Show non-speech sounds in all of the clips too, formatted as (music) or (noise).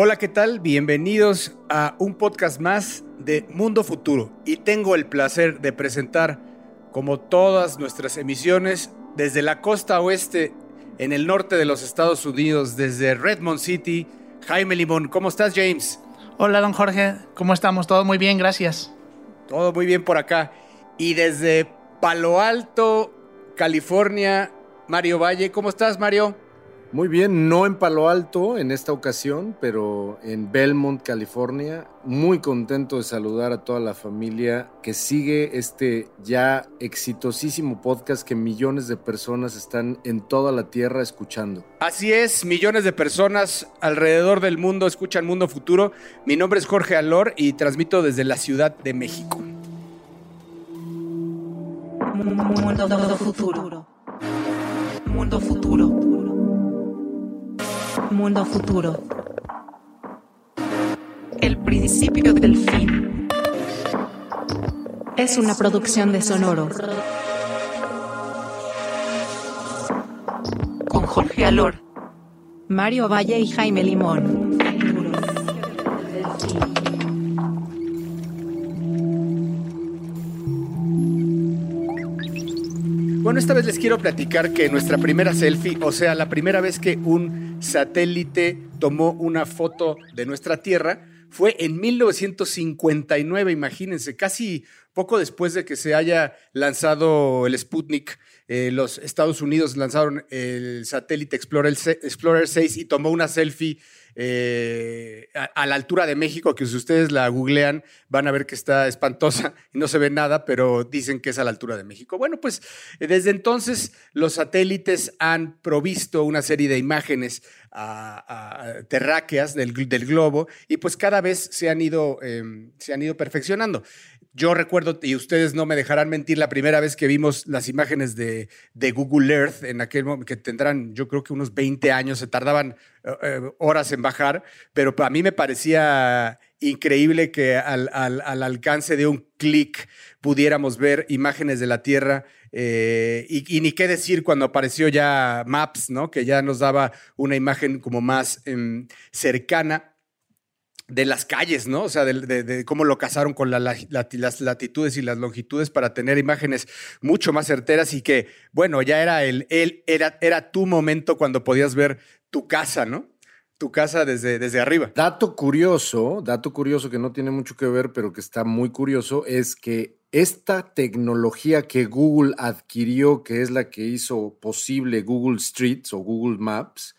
Hola, ¿qué tal? Bienvenidos a un podcast más de Mundo Futuro. Y tengo el placer de presentar, como todas nuestras emisiones, desde la costa oeste, en el norte de los Estados Unidos, desde Redmond City, Jaime Limón. ¿Cómo estás, James? Hola, don Jorge. ¿Cómo estamos? Todo muy bien, gracias. Todo muy bien por acá. Y desde Palo Alto, California, Mario Valle. ¿Cómo estás, Mario? Muy bien, no en Palo Alto en esta ocasión, pero en Belmont, California. Muy contento de saludar a toda la familia que sigue este ya exitosísimo podcast que millones de personas están en toda la tierra escuchando. Así es, millones de personas alrededor del mundo escuchan Mundo Futuro. Mi nombre es Jorge Alor y transmito desde la Ciudad de México. Mundo futuro. Mundo futuro. Mundo futuro. El principio del fin. Es una producción de Sonoro. Con Jorge Alor, Mario Valle y Jaime Limón. Bueno, esta vez les quiero platicar que nuestra primera selfie, o sea, la primera vez que un satélite tomó una foto de nuestra Tierra, fue en 1959, imagínense, casi poco después de que se haya lanzado el Sputnik. Eh, los Estados Unidos lanzaron el satélite Explorer, Explorer 6 y tomó una selfie eh, a, la altura de México, que si ustedes la googlean van a ver que está espantosa (laughs) y no se ve nada, pero dicen que es a la altura de México. Bueno, pues eh, desde entonces los satélites han provisto una serie de imágenes terráqueas del, globo y pues cada vez se han ido, em, se han ido perfeccionando. Yo recuerdo, y ustedes no me dejarán mentir, la primera vez que vimos las imágenes de, Google Earth, en aquel momento, que tendrán, yo creo que unos 20 años, se tardaban eh, eh, horas en bajar, pero a mí me parecía increíble que al, alcance de un clic pudiéramos ver imágenes de la Tierra. Eh, y, ni qué decir cuando apareció ya Maps, ¿no? Que ya nos daba una imagen como más em, cercana de las calles, ¿no? O sea, de, cómo lo casaron con las latitudes y las longitudes para tener imágenes mucho más certeras y que, bueno, ya era el, el era, era tu momento cuando podías ver tu casa, ¿no? Tu casa desde, desde arriba. Dato curioso, dato curioso que no tiene mucho que ver, pero que está muy curioso, es que esta tecnología que Google adquirió, que es la que hizo posible Google Streets o Google Maps,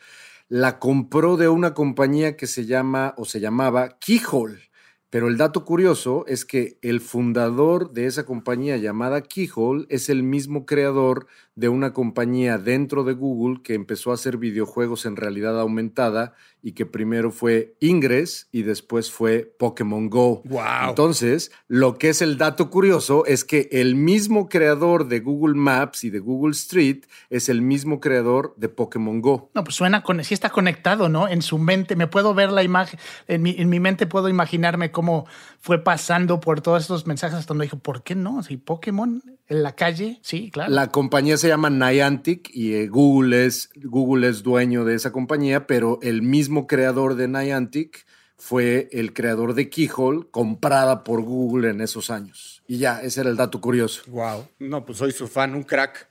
la compró de una compañía que se llama o se llamaba Keyhole. Pero el dato curioso es que el fundador de esa compañía llamada Keyhole es el mismo creador de una compañía dentro de Google que empezó a hacer videojuegos en realidad aumentada y que primero fue Ingress y después fue Pokémon Go. Wow. Entonces, lo que es el dato curioso es que el mismo creador de Google Maps y de Google Street es el mismo creador de Pokémon Go. No, pues suena con, sí está conectado, ¿no? En su mente, me puedo ver la imagen, en mi, en mi mente puedo imaginarme cómo fue pasando por todos estos mensajes hasta donde dijo, ¿por qué no? Si Pokémon en la calle, sí, claro. La compañía se llama Niantic y eh, Google, es, Google es dueño de esa compañía, pero el mismo creador de Niantic fue el creador de Keyhole, comprada por Google en esos años. Y ya, ese era el dato curioso. Wow. No, pues soy su fan, un crack.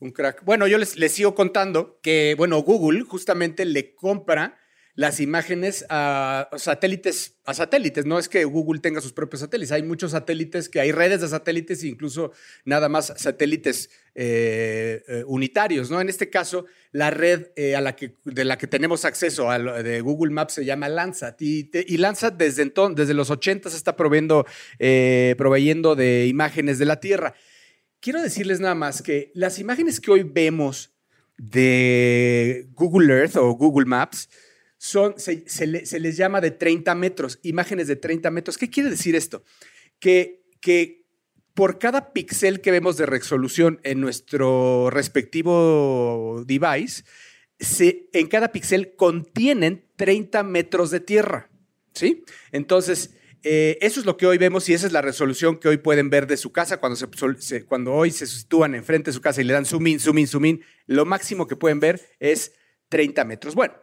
Un crack. Bueno, yo les, les sigo contando que, bueno, Google justamente le compra las imágenes a satélites, a satélites. No es que Google tenga sus propios satélites, hay muchos satélites, que hay redes de satélites e incluso nada más satélites eh, eh, unitarios. ¿no? En este caso, la red eh, a la que, de la que tenemos acceso a de Google Maps se llama Landsat. Y, y Landsat desde, entonces, desde los 80 se está proveyendo, proveyendo de imágenes de la Tierra. Quiero decirles nada más que las imágenes que hoy vemos de Google Earth o Google Maps, son, se, les llama de 30 metros, imágenes de 30 metros. ¿Qué quiere decir esto? Que, que por cada píxel que vemos de resolución en nuestro respectivo device, se, en cada píxel contienen 30 metros de tierra. ¿Sí? Entonces, eh, eso es lo que hoy vemos y esa es la resolución que hoy pueden ver de su casa cuando, se, cuando hoy se sitúan enfrente de su casa y le dan zoom in, zoom in, zoom in. Lo máximo que pueden ver es 30 metros. Bueno,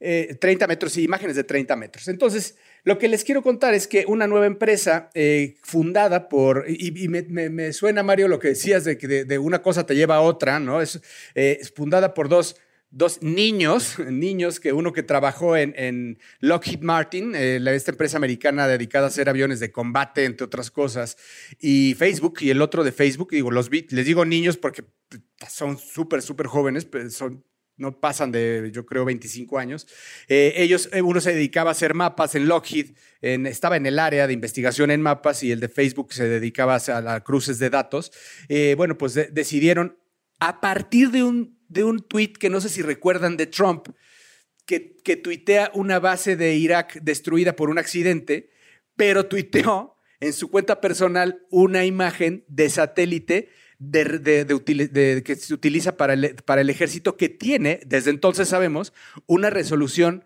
eh, 30 metros y imágenes de 30 metros. Entonces, lo que les quiero contar es que una nueva empresa eh, fundada por, y, me, me- me suena, Mario, lo que decías de que de, una cosa te lleva a otra, ¿no? Es, eh, fundada por dos, dos niños, (laughs) niños, que uno que trabajó en, Lockheed Martin, eh, esta empresa americana dedicada a hacer aviones de combate, entre otras cosas, y Facebook, y el otro de Facebook, digo, los les digo niños porque son súper, súper jóvenes, pero son no pasan de, yo creo, 25 años. Eh, ellos, eh, uno se dedicaba a hacer mapas en Lockheed, estaba en el área de investigación en mapas y el de Facebook se dedicaba a, las cruces de datos. Eh, bueno, pues de- decidieron, a partir de un, de un tweet que no sé si recuerdan de Trump, que, que tuitea una base de Irak destruida por un accidente, pero tuiteó en su cuenta personal una imagen de satélite de, que se utiliza para el, ejército que tiene, desde entonces sabemos, una resolución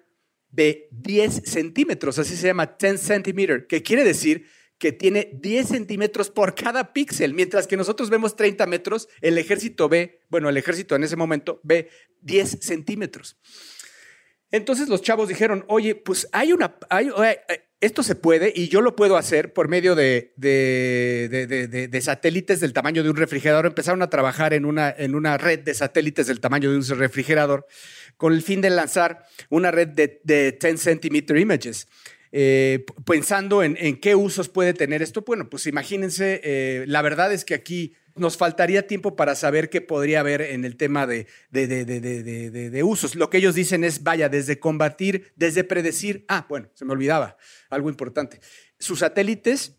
de 10 centímetros, así se llama 10 centimeter, que quiere decir que tiene 10 centímetros por cada píxel, mientras que nosotros vemos 30 metros, el ejército ve, bueno, el ejército en ese momento ve 10 centímetros. Entonces los chavos dijeron, oye, pues hay una, esto se puede y yo lo puedo hacer por medio de, satélites del tamaño de un refrigerador. Empezaron a trabajar en una, en una red de satélites del tamaño de un refrigerador con el fin de lanzar una red de, de 10 centimeter images. Eh, pensando en, en qué usos puede tener esto, bueno, pues imagínense, eh, la verdad es que aquí nos faltaría tiempo para saber qué podría haber en el tema de, de, de- de- usos. Lo que ellos dicen es, vaya, desde combatir, desde predecir, ah, bueno, se me olvidaba, algo importante. Sus satélites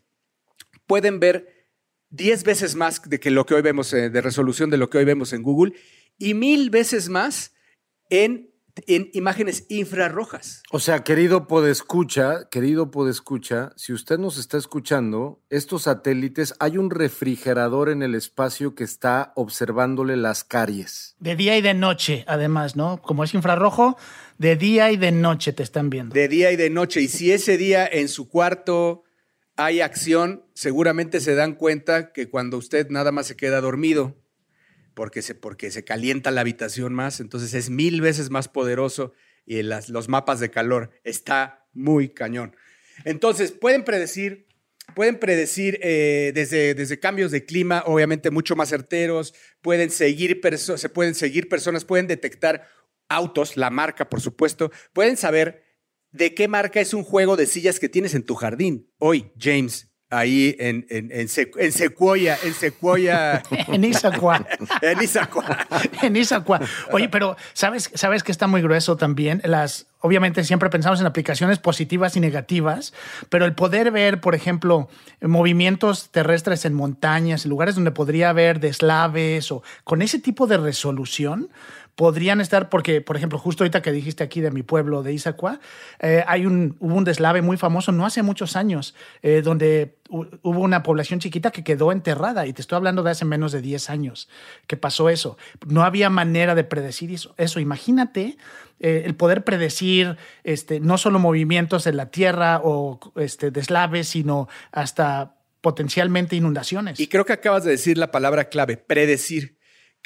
pueden ver 10 veces más de que lo que hoy vemos, eh, de resolución de lo que hoy vemos en Google, y mil veces más en, en imágenes infrarrojas. O sea, querido podescucha, querido podescucha, si usted nos está escuchando, estos satélites, hay un refrigerador en el espacio que está observándole las caries. De día y de noche, además, ¿no? Como es infrarrojo, de día y de noche te están viendo. de día y de noche. Y si ese día en su cuarto hay acción, seguramente se dan cuenta que cuando usted nada más se queda dormido, porque se, porque se calienta la habitación más, entonces es mil veces más poderoso y las, los mapas de calor está muy cañón. Entonces, pueden predecir, pueden predecir eh, desde, desde cambios de clima, obviamente mucho más certeros, pueden seguir se pueden seguir personas, pueden detectar autos, la marca, por supuesto, pueden saber de qué marca es un juego de sillas que tienes en tu jardín. Hoy, James, ahí en, en, en, en Sequoia, en Sequoia, (laughs) En Issaquah. (laughs) en Issaquah. (laughs) en Issaquah. Oye, pero ¿sabes, sabes que está muy grueso también? Las, obviamente siempre pensamos en aplicaciones positivas y negativas, pero el poder ver, por ejemplo, movimientos terrestres en montañas, en lugares donde podría haber deslaves o con ese tipo de resolución, podrían estar, porque, por ejemplo, justo ahorita que dijiste aquí de mi pueblo de Issaquah, eh, hay un, hubo un deslave muy famoso no hace muchos años, eh, donde hu- hubo una población chiquita que quedó enterrada, y te estoy hablando de hace menos de 10 años que pasó eso. No había manera de predecir eso. eso. Imagínate eh, el poder predecir este, no solo movimientos en la tierra o este, deslaves, sino hasta potencialmente inundaciones. Y creo que acabas de decir la palabra clave, predecir,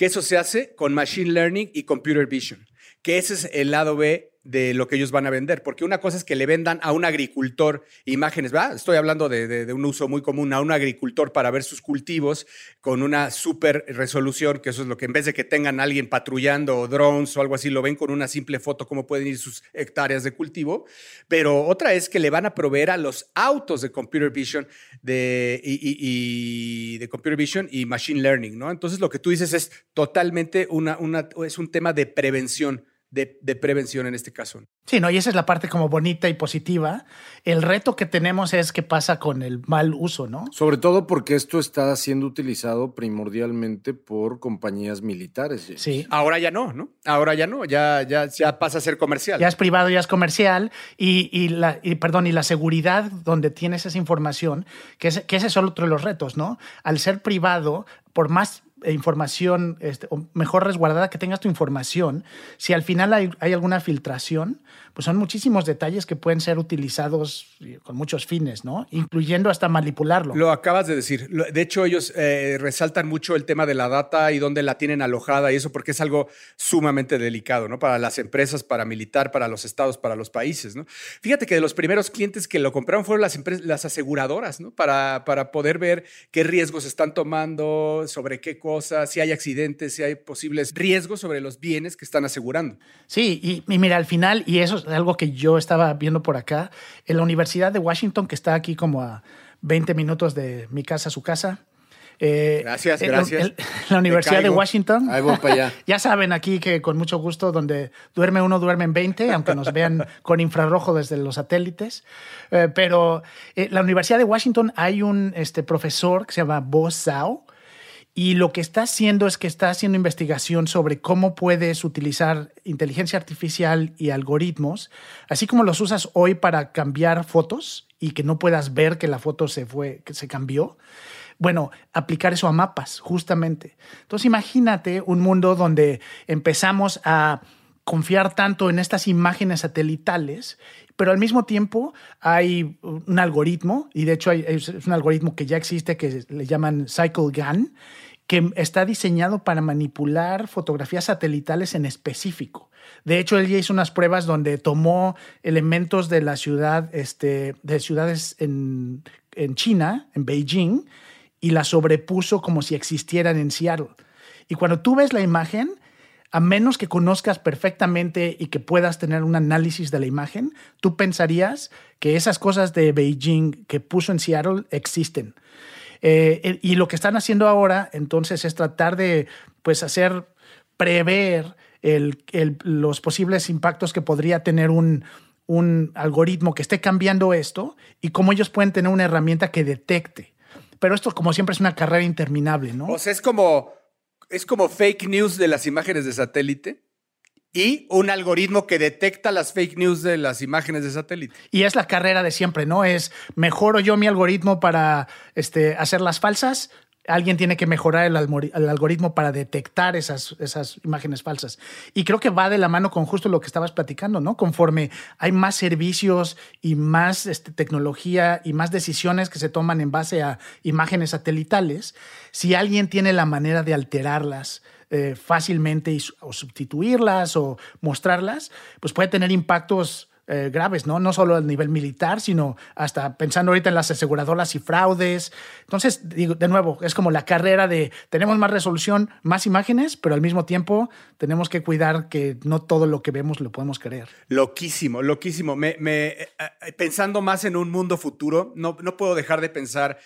que eso se hace con Machine Learning y Computer Vision, que ese es el lado B de lo que ellos van a vender, porque una cosa es que le vendan a un agricultor imágenes, ¿verdad? Estoy hablando de, de- un uso muy común, a un agricultor para ver sus cultivos con una super resolución, que eso es lo que en vez de que tengan a alguien patrullando o drones o algo así, lo ven con una simple foto cómo pueden ir sus hectáreas de cultivo, pero otra es que le van a proveer a los autos de Computer Vision de, y- y de Computer Vision y Machine Learning, ¿no? Entonces lo que tú dices es totalmente una, una, es un tema de prevención, de, de prevención en este caso. Sí, ¿no? Y esa es la parte como bonita y positiva. El reto que tenemos es qué pasa con el mal uso, ¿no? Sobre todo porque esto está siendo utilizado primordialmente por compañías militares. James. Sí. Ahora ya no, ¿no? Ahora ya no, ya, ya, ya pasa a ser comercial. Ya es privado, ya es comercial. Y, y la, y, perdón, y la seguridad donde tienes esa información, que, es, que ese es otro de los retos, ¿no? Al ser privado, por más información, este, o mejor resguardada que tengas tu información, si al final hay, hay, alguna filtración, pues son muchísimos detalles que pueden ser utilizados con muchos fines, ¿no? Incluyendo hasta manipularlo. Lo acabas de decir. De hecho, ellos eh, resaltan mucho el tema de la data y dónde la tienen alojada y eso porque es algo sumamente delicado, ¿no? Para las empresas, para militar, para los estados, para los países, ¿no? Fíjate que de los primeros clientes que lo compraron fueron las, empresas, las aseguradoras, ¿no? Para, para poder ver qué riesgos están tomando, sobre qué cosas, si hay accidentes, si hay posibles riesgos sobre los bienes que están asegurando. Sí, y, y mira, al final, y eso es algo que yo estaba viendo por acá, en la Universidad de Washington, que está aquí como a 20 minutos de mi casa a su casa, eh, gracias, gracias. En, (laughs) la Universidad de Washington. Ahí voy para allá. (laughs) ya saben aquí que con mucho gusto, donde duerme uno, duermen 20, aunque nos vean (laughs) con infrarrojo desde los satélites. Eh, pero en eh, la Universidad de Washington hay un este, profesor que se llama Bo Zhao. Y lo que está haciendo es que está haciendo investigación sobre cómo puedes utilizar inteligencia artificial y algoritmos, así como los usas hoy para cambiar fotos y que no puedas ver que la foto se fue, que se cambió bueno, aplicar eso a mapas, justamente. Entonces imagínate un mundo donde empezamos a confiar tanto en estas imágenes satelitales, pero al mismo tiempo hay un algoritmo, y de hecho es un algoritmo que ya existe que le llaman Cycle GAN, que está diseñado para manipular fotografías satelitales en específico. De hecho, él ya hizo unas pruebas donde tomó elementos de la ciudad, este, de ciudades en, en China, en Beijing, y la sobrepuso como si existieran en Seattle. Y cuando tú ves la imagen, a menos que conozcas perfectamente y que puedas tener un análisis de la imagen, tú pensarías que esas cosas de Beijing que puso en Seattle existen. Eh, y lo que están haciendo ahora, entonces, es tratar de, pues, hacer, prever los posibles impactos que podría tener un, un algoritmo que esté cambiando esto y cómo ellos pueden tener una herramienta que detecte pero esto como siempre es una carrera interminable, ¿no? O sea, es como, es como fake news de las imágenes de satélite y un algoritmo que detecta las fake news de las imágenes de satélite. Y es la carrera de siempre, ¿no? Es mejoro yo mi algoritmo para este, hacer las falsas alguien tiene que mejorar el, algoritmo para detectar esas, esas imágenes falsas. Y creo que va de la mano con justo lo que estabas platicando, ¿no? Conforme hay más servicios y más este, tecnología y más decisiones que se toman en base a imágenes satelitales, si alguien tiene la manera de alterarlas, eh, fácilmente o sustituirlas o mostrarlas, pues puede tener impactos eh, graves, ¿no? No solo a nivel militar, sino hasta pensando ahorita en las aseguradoras y fraudes. Entonces, digo, de nuevo, es como la carrera de tenemos más resolución, más imágenes, pero al mismo tiempo tenemos que cuidar que no todo lo que vemos lo podemos creer. Loquísimo, loquísimo. Eh, eh, pensando más en un mundo futuro, no, no puedo dejar de pensar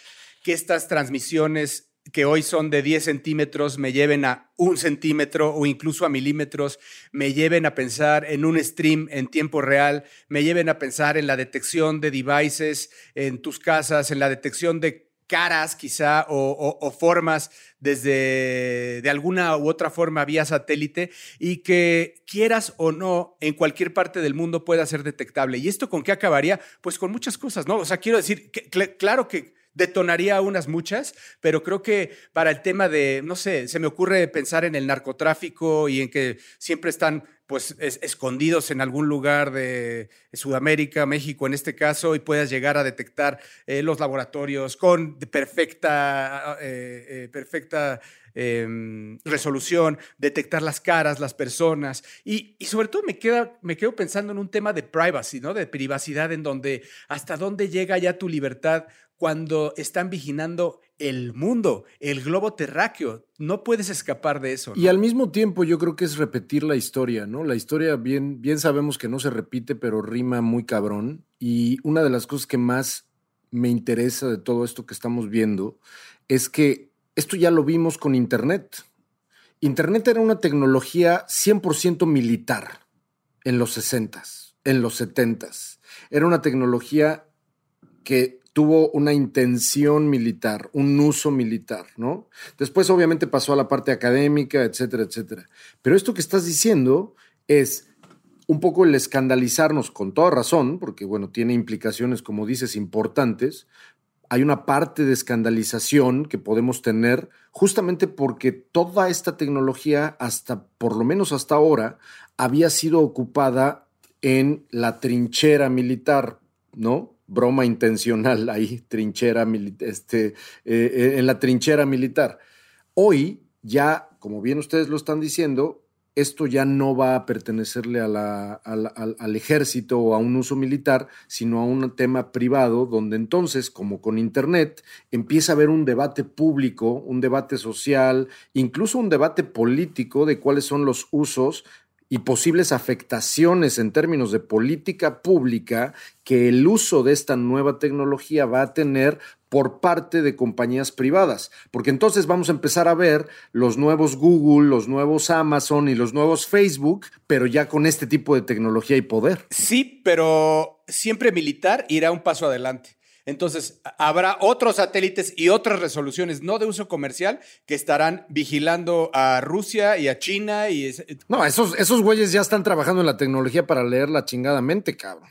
que estas transmisiones que hoy son de 10 centímetros me lleven a un centímetro o incluso a milímetros, me lleven a pensar en un stream en tiempo real, me lleven a pensar en la detección de devices en tus casas, en la detección de caras quizá o, formas desde de alguna u otra forma vía satélite y que quieras o no en cualquier parte del mundo pueda ser detectable. ¿Y esto con qué acabaría? Pues con muchas cosas, ¿no? O sea, quiero decir, claro que detonaría unas muchas, pero creo que para el tema de, no sé, se me ocurre pensar en el narcotráfico y en que siempre están pues escondidos en algún lugar de Sudamérica, México en este caso, y puedas llegar a detectar eh, los laboratorios con perfecta, eh, eh, perfecta em, resolución, detectar las caras, las personas, y, y, sobre todo me, queda, me quedo pensando en un tema de privacy, ¿no? de privacidad, en donde hasta dónde llega ya tu libertad cuando están vigilando el mundo, el globo terráqueo. No puedes escapar de eso. Y al mismo tiempo yo creo que es repetir la historia, ¿no? La historia bien, bien sabemos que no se repite, pero rima muy cabrón. Y una de las cosas que más me interesa de todo esto que estamos viendo es que esto ya lo vimos con Internet. Internet era una tecnología 100% militar en los 60s, en los 70s. Era una tecnología que tuvo una intención militar, un uso militar, ¿no? Después obviamente pasó a la parte académica, etcétera, etcétera. Pero esto que estás diciendo es un poco el escandalizarnos con toda razón, porque bueno, tiene implicaciones, como dices, importantes, hay una parte de escandalización que podemos tener justamente porque toda esta tecnología, hasta por lo menos hasta ahora, había sido ocupada en la trinchera militar, ¿no? Broma intencional ahí, trinchera este, eh, eh, en la trinchera militar. Hoy ya, como bien ustedes lo están diciendo, esto ya no va a pertenecerle al, ejército o a un uso militar, sino a un tema privado, donde entonces, como con Internet, empieza a haber un debate público, un debate social, incluso un debate político de cuáles son los usos y posibles afectaciones en términos de política pública que el uso de esta nueva tecnología va a tener por parte de compañías privadas, porque entonces vamos a empezar a ver los nuevos Google, los nuevos Amazon y los nuevos Facebook, pero ya con este tipo de tecnología y poder. Sí, pero siempre militar irá un paso adelante. Entonces, habrá otros satélites y otras resoluciones no de uso comercial que estarán vigilando a Rusia y a China y... No, esos, esos güeyes ya están trabajando en la tecnología para leerla chingadamente, cabrón.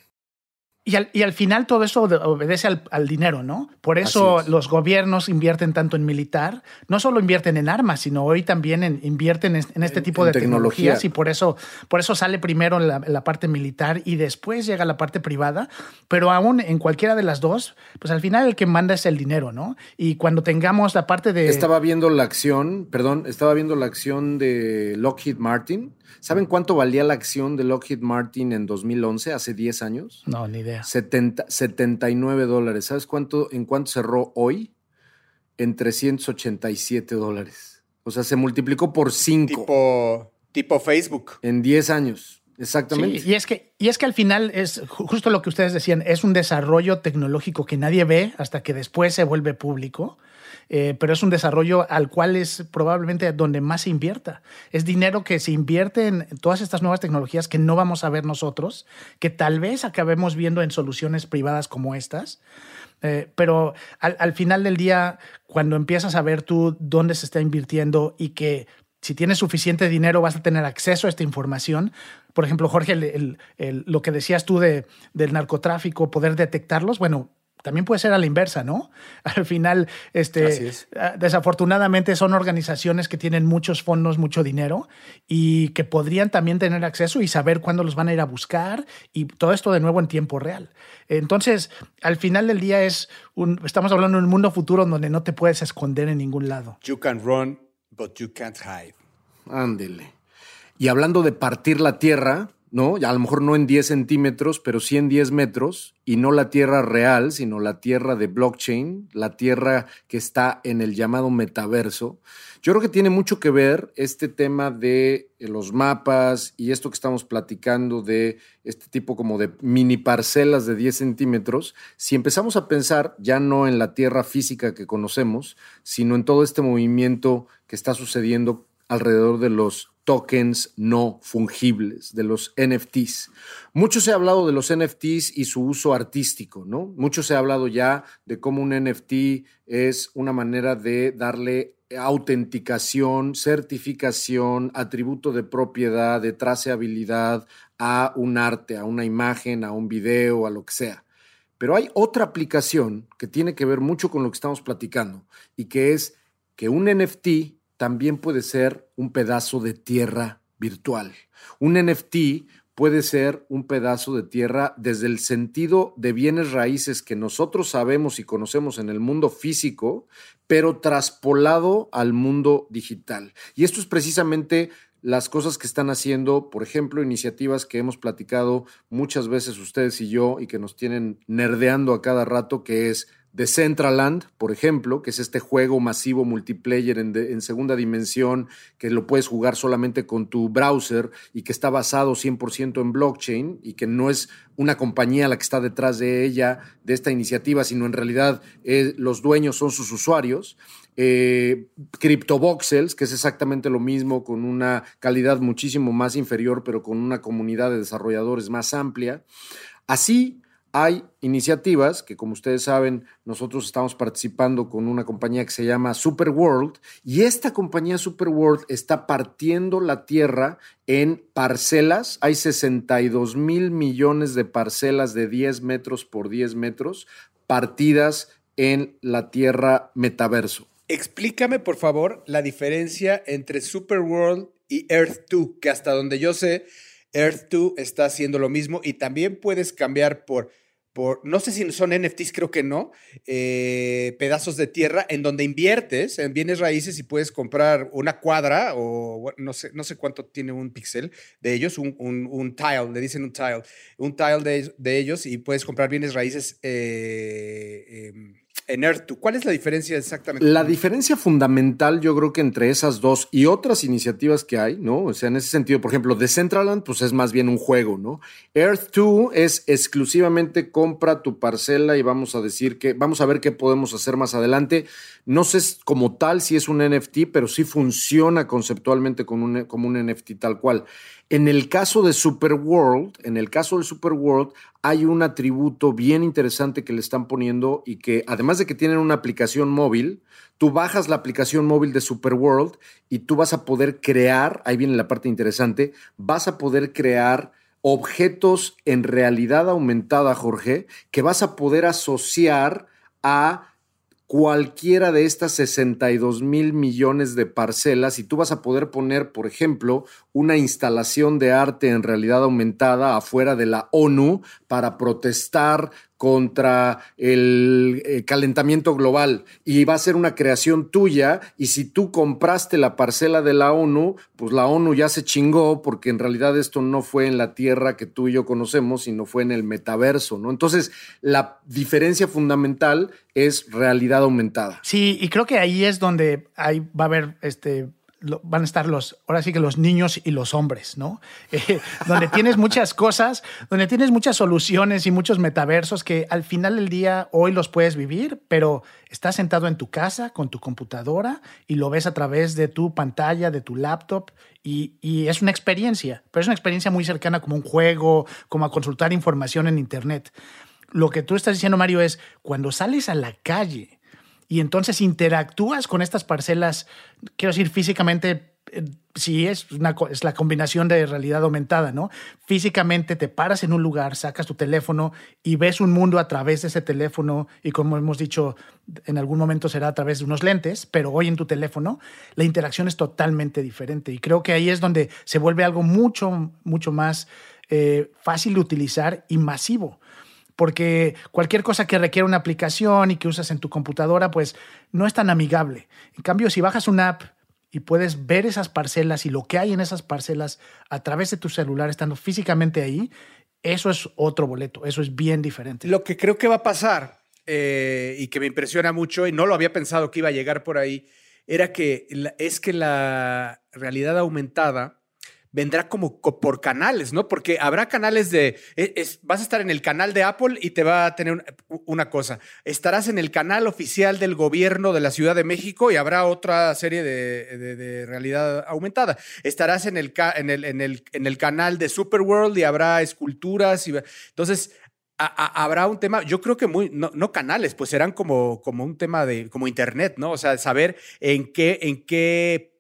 Y al, y al, final todo eso obedece al, dinero, ¿no? Por eso los gobiernos invierten tanto en militar, no solo invierten en armas, sino hoy también en, invierten en, este tipo de tecnologías y por eso, por eso sale primero la, la, parte militar y después llega la parte privada, pero aún en cualquiera de las dos, pues al final el que manda es el dinero, ¿no? Y cuando tengamos la parte de... Estaba viendo la acción, perdón, estaba viendo la acción de Lockheed Martin ¿Saben cuánto valía la acción de Lockheed Martin en 2011, hace 10 años? No, ni idea. 70, 79 dólares. ¿Sabes cuánto, en cuánto cerró hoy? En 387 dólares. O sea, se multiplicó por 5. Tipo, tipo Facebook. En 10 años. Exactamente. y, es que, y es que al final es justo lo que ustedes decían, es un desarrollo tecnológico que nadie ve hasta que después se vuelve público. Eh, pero es un desarrollo al cual es probablemente donde más se invierta. Es dinero que se invierte en todas estas nuevas tecnologías que no vamos a ver nosotros, que tal vez acabemos viendo en soluciones privadas como estas. Eh, pero al, final del día, cuando empiezas a ver tú dónde se está invirtiendo y que si tienes suficiente dinero vas a tener acceso a esta información. Por ejemplo, Jorge, lo que decías tú de, del narcotráfico, poder detectarlos, bueno, también puede ser a la inversa, ¿no? (laughs) Al final, este, ah, desafortunadamente son organizaciones que tienen muchos fondos, mucho dinero y que podrían también tener acceso y saber cuándo los van a ir a buscar y todo esto de nuevo en tiempo real. Entonces, al final del día es un, estamos hablando de un mundo futuro donde no te puedes esconder en ningún lado. You can run, but you can't hide. Ándele. Y hablando de partir la tierra, ¿no? A lo mejor no en 10 centímetros, pero sí en 10 metros, y no la tierra real, sino la tierra de blockchain, la tierra que está en el llamado metaverso. Yo creo que tiene mucho que ver este tema de eh, los mapas y esto que estamos platicando de este tipo como de mini parcelas de 10 centímetros. Si empezamos a pensar ya no en la tierra física que conocemos, sino en todo este movimiento que está sucediendo alrededor de los tokens no fungibles, de los NFTs. Mucho se ha hablado de los NFTs y su uso artístico, ¿no? Mucho se ha hablado ya de cómo un NFT es una manera de darle autenticación, certificación, atributo de propiedad, de traceabilidad a un arte, a una imagen, a un video, a lo que sea. Pero hay otra aplicación que tiene que ver mucho con lo que estamos platicando y que es que un NFT también puede ser un pedazo de tierra virtual. Un NFT puede ser un pedazo de tierra desde el sentido de bienes raíces que nosotros sabemos y conocemos en el mundo físico, pero traspolado al mundo digital. Y esto es precisamente las cosas que están haciendo, por ejemplo, iniciativas que hemos platicado muchas veces ustedes y yo y que nos tienen nerdeando a cada rato, que es Decentraland, por ejemplo, que es este juego masivo multiplayer en, segunda dimensión que lo puedes jugar solamente con tu browser y que está basado 100% en blockchain y que no es una compañía la que está detrás de ella, de esta iniciativa, sino en realidad eh, los dueños son sus usuarios. Eh, CryptoVoxels, que es exactamente lo mismo, con una calidad muchísimo más inferior, pero con una comunidad de desarrolladores más amplia. Así hay iniciativas que, como ustedes saben, nosotros estamos participando con una compañía que se llama Superworld y esta compañía Superworld está partiendo la tierra en parcelas. Hay 62 mil millones de parcelas de 10 metros por 10 metros partidas en la Tierra metaverso. Explícame, por favor, la diferencia entre Superworld y Earth 2, que hasta donde yo sé, Earth 2 está haciendo lo mismo y también puedes cambiar por, por no sé si son NFTs, creo que no, eh, pedazos de tierra en donde inviertes en bienes raíces y puedes comprar una cuadra o no sé, no sé cuánto tiene un pixel de ellos, un, un- un tile, le dicen un tile, un tile de, de ellos y puedes comprar bienes raíces eh, em, en Earth 2. ¿Cuál es la diferencia exactamente? La diferencia fundamental, yo creo que entre esas dos y otras iniciativas que hay, ¿no? O sea, en ese sentido, por ejemplo, Decentraland, pues es más bien un juego, ¿no? Earth 2 es exclusivamente compra tu parcela y vamos a decir que, vamos a ver qué podemos hacer más adelante. No sé como tal si es un NFT, pero sí funciona conceptualmente con un- como un NFT tal cual. En el caso de Superworld, en el caso del Superworld, hay un atributo bien interesante que le están poniendo y que además de que tienen una aplicación móvil, tú bajas la aplicación móvil de Superworld y tú vas a poder crear, ahí viene la parte interesante, vas a poder crear objetos en realidad aumentada, Jorge, que vas a poder asociar a cualquiera de estas 62 mil millones de parcelas y tú vas a poder poner, por ejemplo, una instalación de arte en realidad aumentada afuera de la ONU para protestar contra el eh, calentamiento global y va a ser una creación tuya y si tú compraste la parcela de la ONU, pues la ONU ya se chingó porque en realidad esto no fue en la Tierra que tú y yo conocemos, sino fue en el metaverso, ¿no? Entonces, la diferencia fundamental es realidad aumentada. Sí, y creo que ahí es donde ahí va a haber este van a estar los, ahora sí que los niños y los hombres, ¿no? (laughs) Eh, donde tienes muchas cosas, donde tienes muchas soluciones y muchos metaversos que al final del día hoy los puedes vivir, pero estás sentado en tu casa con tu computadora y lo ves a través de tu pantalla, de tu laptop y es una experiencia, pero es una experiencia muy cercana como un juego, como a consultar información en Internet. Lo que tú estás diciendo, Mario, es cuando sales a la calle, y entonces interactúas con estas parcelas, quiero decir físicamente, eh, sí es, una, es la combinación de realidad aumentada, ¿no? Físicamente te paras en un lugar, sacas tu teléfono y ves un mundo a través de ese teléfono y como hemos dicho, en algún momento será a través de unos lentes, pero hoy en tu teléfono la interacción es totalmente diferente y creo que ahí es donde se vuelve algo mucho, mucho más eh, fácil de utilizar y masivo porque cualquier cosa que requiera una aplicación y que usas en tu computadora, pues no es tan amigable. En cambio, si bajas una app y puedes ver esas parcelas y lo que hay en esas parcelas a través de tu celular, estando físicamente ahí, eso es otro boleto, eso es bien diferente. Lo que creo que va a pasar eh, y que me impresiona mucho y no lo había pensado que iba a llegar por ahí, era que es que la realidad aumentada vendrá como co- por canales, ¿no? Porque habrá canales de, e- es- vas a estar en el canal de Apple y te va a tener un- una cosa, estarás en el canal oficial del gobierno de la Ciudad de México y habrá otra serie de, de- realidad aumentada. Estarás en el, en, el, en, el, en el canal de Superworld y habrá esculturas. Y, entonces, a- habrá un tema, yo creo que muy, no, no canales, pues serán como, como un tema de, como internet, ¿no? O sea, saber en qué, en qué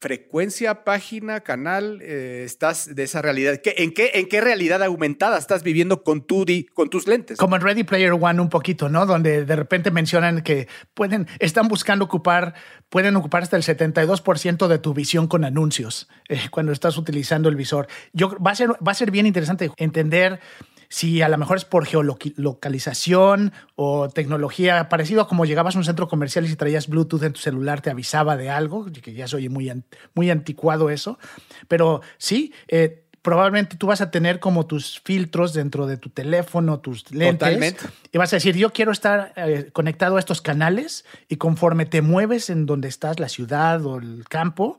frecuencia, página, canal eh, estás de esa realidad. ¿Qué- en, qué, ¿En qué realidad aumentada estás viviendo con, tu con tus lentes? Como en Ready Player One un poquito, ¿no? Donde de repente mencionan que pueden, están buscando ocupar, pueden ocupar hasta el 72% de tu visión con anuncios eh, cuando estás utilizando el visor. Yo, va, a ser, va a ser bien interesante entender si a lo mejor es por geolocalización o tecnología, parecido a como llegabas a un centro comercial y si traías Bluetooth en tu celular te avisaba de algo, que ya se oye muy, muy anticuado eso. Pero sí, eh, probablemente tú vas a tener como tus filtros dentro de tu teléfono, tus lentes. Totalmente. Y vas a decir, yo quiero estar eh, conectado a estos canales y conforme te mueves en donde estás, la ciudad o el campo,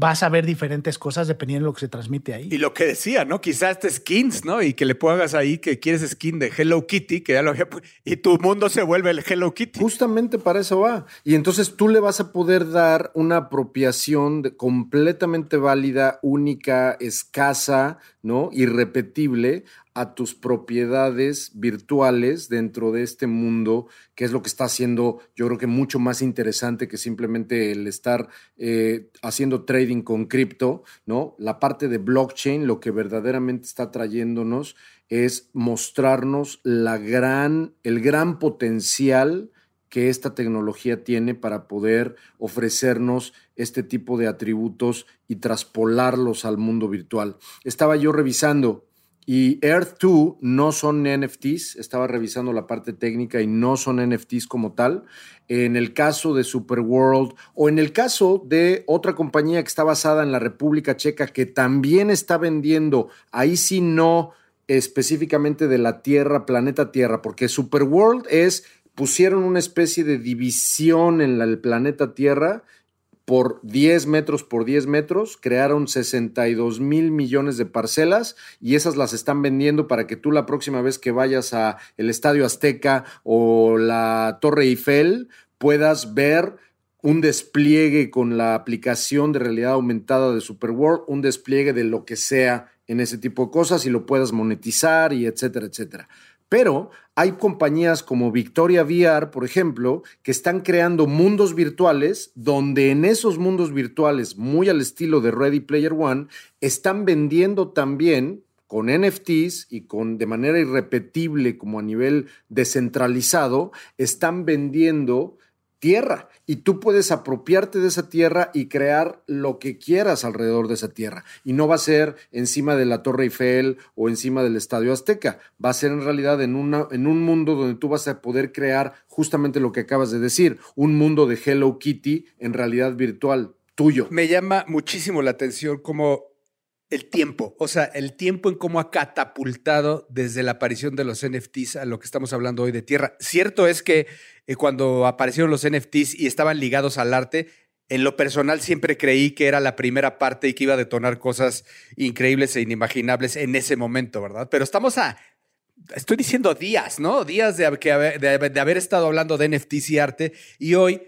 vas a ver diferentes cosas dependiendo de lo que se transmite ahí. Y lo que decía, ¿no? Quizás te skins, ¿no? Y que le pongas ahí que quieres skin de Hello Kitty, que ya lo había y tu mundo se vuelve el Hello Kitty. Justamente para eso va. Y entonces tú le vas a poder dar una apropiación de- completamente válida, única, escasa, ¿no? Irrepetible a tus propiedades virtuales dentro de este mundo, que es lo que está haciendo, yo creo que mucho más interesante que simplemente el estar eh, haciendo trading con cripto, ¿no? La parte de blockchain, lo que verdaderamente está trayéndonos es mostrarnos la gran, el gran potencial que esta tecnología tiene para poder ofrecernos este tipo de atributos y traspolarlos al mundo virtual. Estaba yo revisando y Earth 2 no son NFTs, estaba revisando la parte técnica y no son NFTs como tal. En el caso de Superworld o en el caso de otra compañía que está basada en la República Checa que también está vendiendo, ahí sí no específicamente de la Tierra, planeta Tierra, porque Superworld es, pusieron una especie de división en el planeta Tierra por 10 metros por 10 metros, crearon 62 mil millones de parcelas y esas las están vendiendo para que tú la próxima vez que vayas a el Estadio Azteca o la Torre Eiffel puedas ver un despliegue con la aplicación de realidad aumentada de Superworld, un despliegue de lo que sea en ese tipo de cosas y lo puedas monetizar y etcétera, etcétera. Pero hay compañías como Victoria VR, por ejemplo, que están creando mundos virtuales donde en esos mundos virtuales, muy al estilo de Ready Player One, están vendiendo también con NFTs y con de manera irrepetible como a nivel descentralizado, están vendiendo tierra y tú puedes apropiarte de esa tierra y crear lo que quieras alrededor de esa tierra. Y no va a ser encima de la Torre Eiffel o encima del Estadio Azteca, va a ser en realidad en, una, en un mundo donde tú vas a poder crear justamente lo que acabas de decir, un mundo de Hello Kitty en realidad virtual tuyo. Me llama muchísimo la atención cómo el tiempo, o sea, el tiempo en cómo ha catapultado desde la aparición de los NFTs a lo que estamos hablando hoy de tierra. Cierto es que eh, cuando aparecieron los NFTs y estaban ligados al arte, en lo personal siempre creí que era la primera parte y que iba a detonar cosas increíbles e inimaginables en ese momento, ¿verdad? Pero estamos a, estoy diciendo días, ¿no? Días de, de haber estado hablando de NFTs y arte y hoy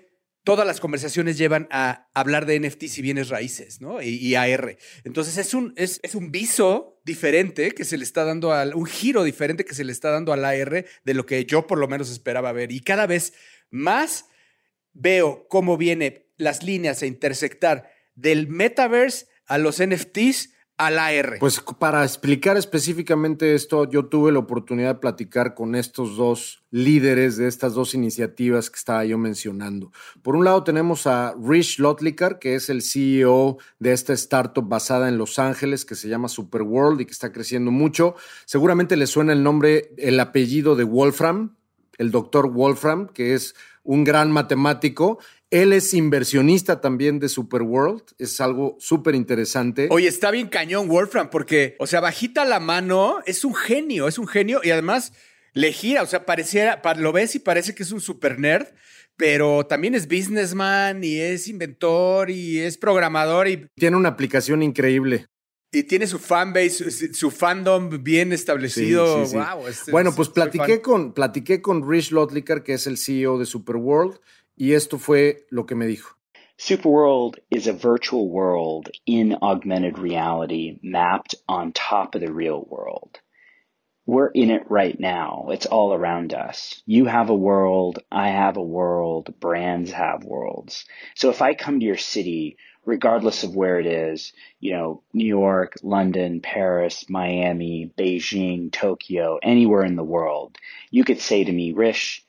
todas las conversaciones llevan a hablar de NFTs y bienes raíces, ¿no? Y, AR. Entonces es un, es, un viso diferente que se le está dando al, un giro diferente que se le está dando al AR de lo que yo por lo menos esperaba ver. Y cada vez más veo cómo vienen las líneas a intersectar del metaverse a los NFTs Pues para explicar específicamente esto, yo tuve la oportunidad de platicar con estos dos líderes de estas dos iniciativas que estaba yo mencionando. Por un lado tenemos a Rich Lotlikar, que es el CEO de esta startup basada en Los Ángeles que se llama Superworld y que está creciendo mucho. Seguramente le suena el nombre, el apellido de Wolfram, el doctor Wolfram, que es un gran matemático él es inversionista también de Superworld. Es algo súper interesante. Oye, está bien cañón Wolfram porque, o sea, bajita la mano, es un genio, es un genio y además le gira, o sea, pareciera, lo ves y parece que es un super nerd, pero también es businessman y es inventor y es programador y... Tiene una aplicación increíble. Y tiene su fanbase, su fandom bien establecido. Wow, bueno, pues platiqué con, platiqué con Rich Lotlicker, que es el CEO de Superworld Y esto fue lo que me dijo. Superworld is a virtual world in augmented reality mapped on top of the real world. We're in it right now. It's all around us. You have a world. I have a world. Brands have worlds. So if I come to your city, regardless of where it is, you know, New York, London, Paris, Miami, Beijing, Tokyo, anywhere in the world, you could say to me, Rish,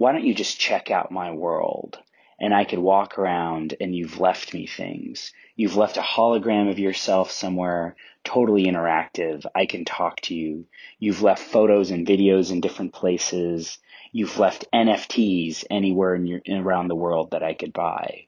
why don't you just check out my world? And I could walk around and you've left me things. You've left a hologram of yourself somewhere, totally interactive. I can talk to you. You've left photos and videos in different places. You've left NFTs anywhere in your, around the world that I could buy.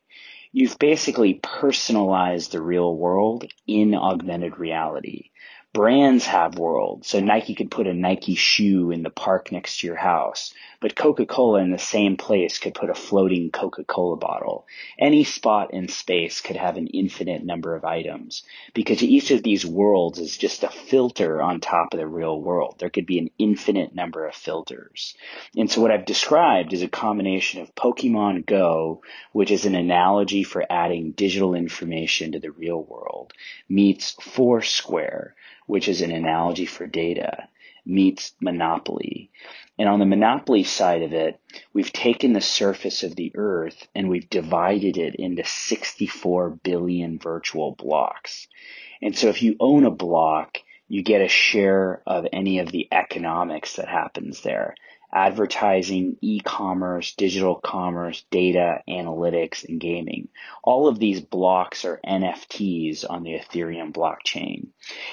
You've basically personalized the real world in augmented reality brands have worlds. So Nike could put a Nike shoe in the park next to your house, but Coca-Cola in the same place could put a floating Coca-Cola bottle. Any spot in space could have an infinite number of items because each of these worlds is just a filter on top of the real world. There could be an infinite number of filters. And so what I've described is a combination of Pokemon Go, which is an analogy for adding digital information to the real world, meets Foursquare, which is an analogy for data, meets monopoly. And on the monopoly side of it, we've taken the surface of the earth and we've divided it into 64 billion virtual blocks. And so if you own a block, you get a share of any of the economics that happens there advertising, e-commerce, digital commerce, data, analytics, and gaming. All of these blocks are NFTs on the Ethereum blockchain.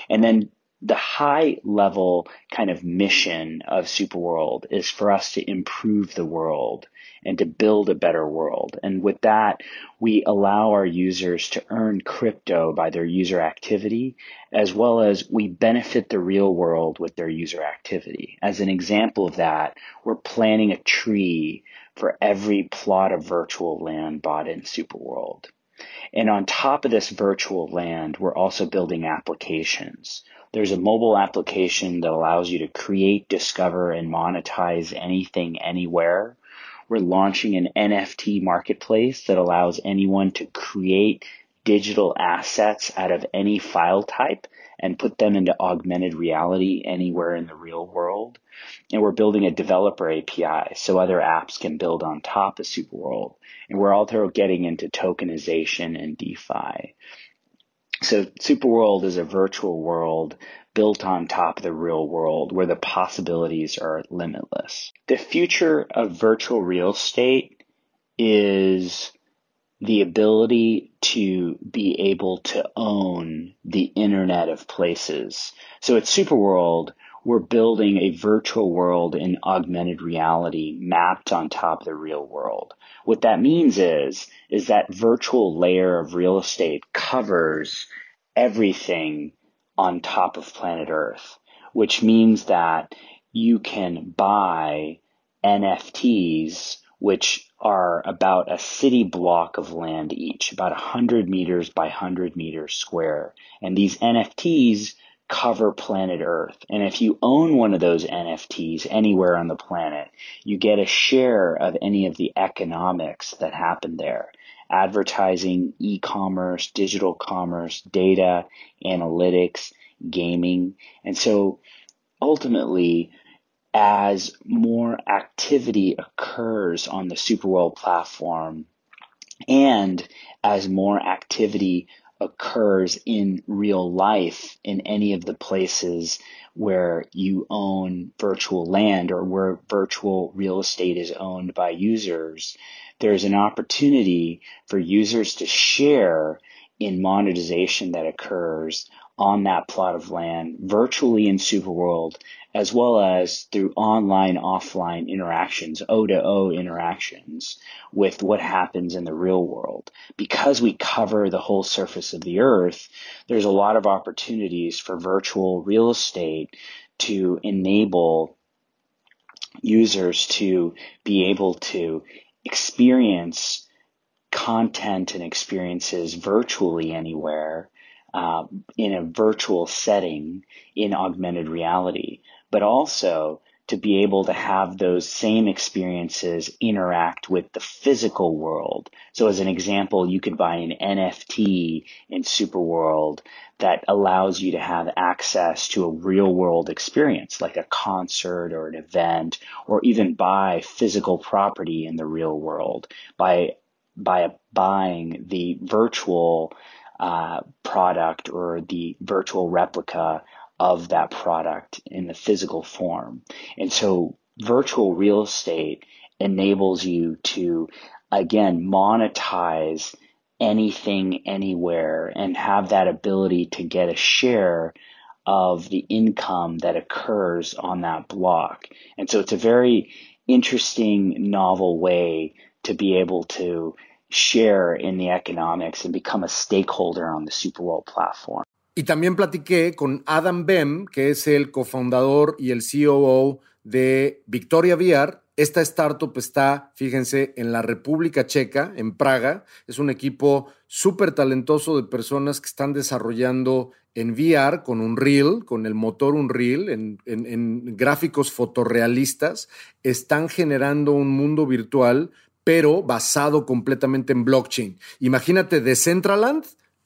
And then the high level kind of mission of Superworld is for us to improve the world and to build a better world. And with that, we allow our users to earn crypto by their user activity, as well as we benefit the real world with their user activity. As an example of that, we're planting a tree for every plot of virtual land bought in Superworld. And on top of this virtual land, we're also building applications. There's a mobile application that allows you to create, discover, and monetize anything anywhere. We're launching an NFT marketplace that allows anyone to create digital assets out of any file type and put them into augmented reality anywhere in the real world. And we're building a developer API so other apps can build on top of Superworld. And we're also getting into tokenization and DeFi. So Superworld is a virtual world built on top of the real world where the possibilities are limitless. The future of virtual real estate is the ability to be able to own the internet of places. So at Superworld, we're building a virtual world in augmented reality mapped on top of the real world. What that means is, is that virtual layer of real estate covers everything on top of planet Earth, which means that you can buy NFTs, which are about a city block of land each, about 100 meters by 100 meters square. And these NFTs cover planet Earth. And if you own one of those NFTs anywhere on the planet, you get a share of any of the economics that happen there. Advertising, e-commerce, digital commerce, data, analytics, gaming. And so ultimately, as more activity occurs on the Superworld platform and as more activity occurs in real life in any of the places where you own virtual land or where virtual real estate is owned by users, there's an opportunity for users to share in monetization that occurs on that plot of land virtually in Superworld, as well as through online offline interactions, O to O interactions with what happens in the real world. Because we cover the whole surface of the earth, there's a lot of opportunities for virtual real estate to enable users to be able to experience content and experiences virtually anywhere uh, in a virtual setting in augmented reality, but also to be able to have those same experiences interact with the physical world. So as an example, you could buy an NFT in Superworld that allows you to have access to a real world experience, like a concert or an event, or even buy physical property in the real world by, by buying the virtual uh, product or the virtual replica of that product in the physical form. And so virtual real estate enables you to, again, monetize anything anywhere and have that ability to get a share of the income that occurs on that block. And so it's a very interesting, novel way to be able to share in the economics and become a stakeholder on the Superworld platform. Y también platiqué con Adam Bem, que es el cofundador y el COO de Victoria VR. Esta startup está, fíjense, en la República Checa, en Praga. Es un equipo súper talentoso de personas que están desarrollando en VR con Unreal, con el motor Unreal, en, en gráficos fotorrealistas. Están generando un mundo virtual pero basado completamente en blockchain. Imagínate Decentraland,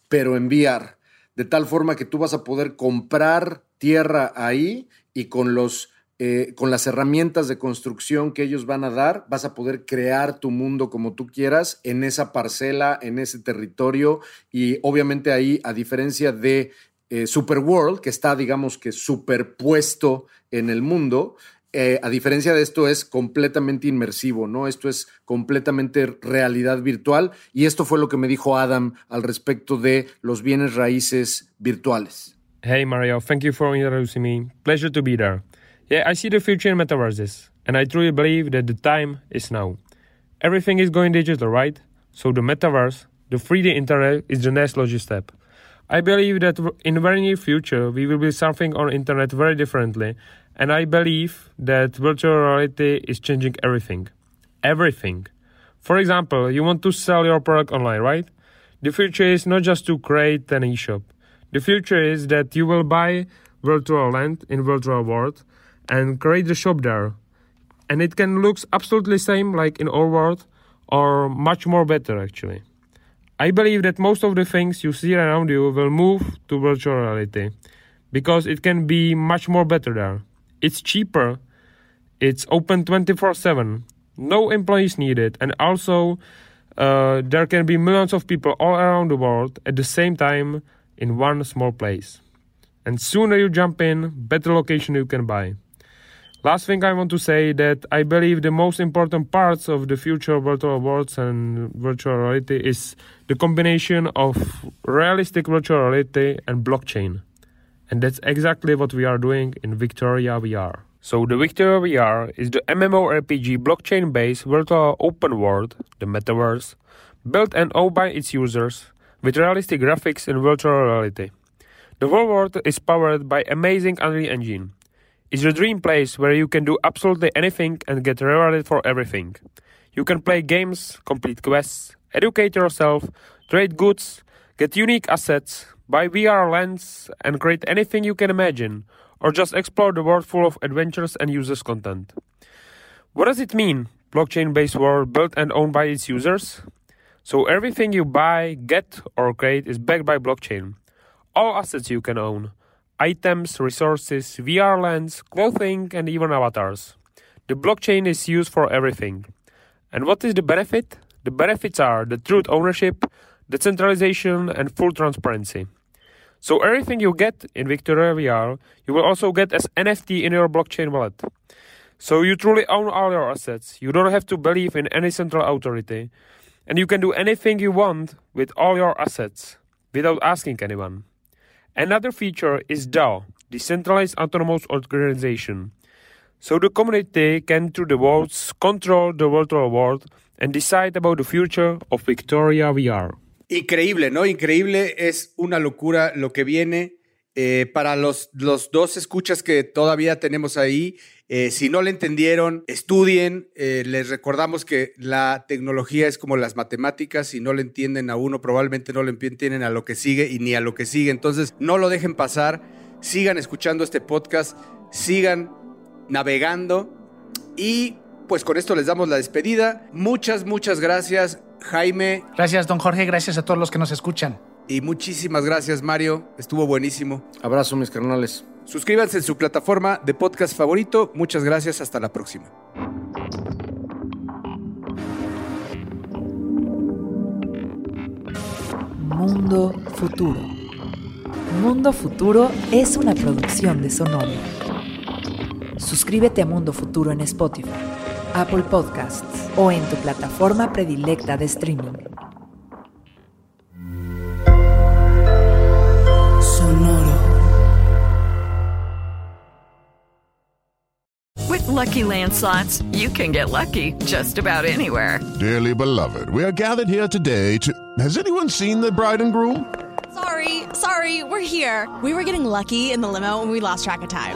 pero en VR, de tal forma que tú vas a poder comprar tierra ahí y con los eh, con las herramientas de construcción que ellos van a dar, vas a poder crear tu mundo como tú quieras en esa parcela, en ese territorio y obviamente ahí, a diferencia de eh, Superworld, que está digamos que superpuesto en el mundo, eh, a diferencia de esto, es completamente inmersivo, ¿no? Esto es completamente realidad virtual y esto fue lo que me dijo Adam al respecto de los bienes raíces virtuales. Hey Mario, thank you for introducing me. Pleasure to be there. Yeah, I see the future in metaverses, and I truly believe that the time is now. Everything is going digital, right? So the metaverse, the 3D internet, is the next logic step. I believe that in the very near future we will be surfing on internet very differently, and I believe that virtual reality is changing everything. Everything. For example, you want to sell your product online, right? The future is not just to create an e-shop. The future is that you will buy virtual land in virtual world and create the shop there. And it can look absolutely same like in our world or much more better actually. I believe that most of the things you see around you will move to virtual reality because it can be much more better there. It's cheaper, it's open 24 7, no employees needed, and also uh, there can be millions of people all around the world at the same time in one small place. And sooner you jump in, better location you can buy. Last thing I want to say that I believe the most important parts of the future of virtual worlds and virtual reality is the combination of realistic virtual reality and blockchain. And that's exactly what we are doing in Victoria VR. So the Victoria VR is the MMORPG blockchain-based virtual open world, the metaverse, built and owned by its users with realistic graphics and virtual reality. The whole world is powered by amazing Unreal Engine it's your dream place where you can do absolutely anything and get rewarded for everything. You can play games, complete quests, educate yourself, trade goods, get unique assets, buy VR lens, and create anything you can imagine, or just explore the world full of adventures and users content. What does it mean, blockchain based world built and owned by its users? So everything you buy, get, or create is backed by blockchain. All assets you can own items, resources, VR lens, clothing, and even avatars. The blockchain is used for everything. And what is the benefit? The benefits are the truth ownership, decentralization, and full transparency. So everything you get in Victoria VR, you will also get as NFT in your blockchain wallet. So you truly own all your assets. You don't have to believe in any central authority. And you can do anything you want with all your assets without asking anyone. Another feature is DAO, Decentralized Autonomous Organization. So the community can, through the votes, control the virtual world and decide about the future of Victoria VR. Increíble, ¿no? Increíble, es una locura lo que viene. Eh, para los, los dos escuchas que todavía tenemos ahí, eh, si no le entendieron, estudien. Eh, les recordamos que la tecnología es como las matemáticas. Si no le entienden a uno, probablemente no le entienden a lo que sigue y ni a lo que sigue. Entonces, no lo dejen pasar. Sigan escuchando este podcast. Sigan navegando. Y pues con esto les damos la despedida. Muchas, muchas gracias, Jaime. Gracias, don Jorge. Gracias a todos los que nos escuchan. Y muchísimas gracias, Mario. Estuvo buenísimo. Abrazo, mis carnales. Suscríbanse en su plataforma de podcast favorito. Muchas gracias. Hasta la próxima. Mundo Futuro. Mundo Futuro es una producción de Sonoro. Suscríbete a Mundo Futuro en Spotify, Apple Podcasts o en tu plataforma predilecta de streaming. With Lucky Land slots, you can get lucky just about anywhere. Dearly beloved, we are gathered here today to. Has anyone seen the bride and groom? Sorry, sorry, we're here. We were getting lucky in the limo and we lost track of time.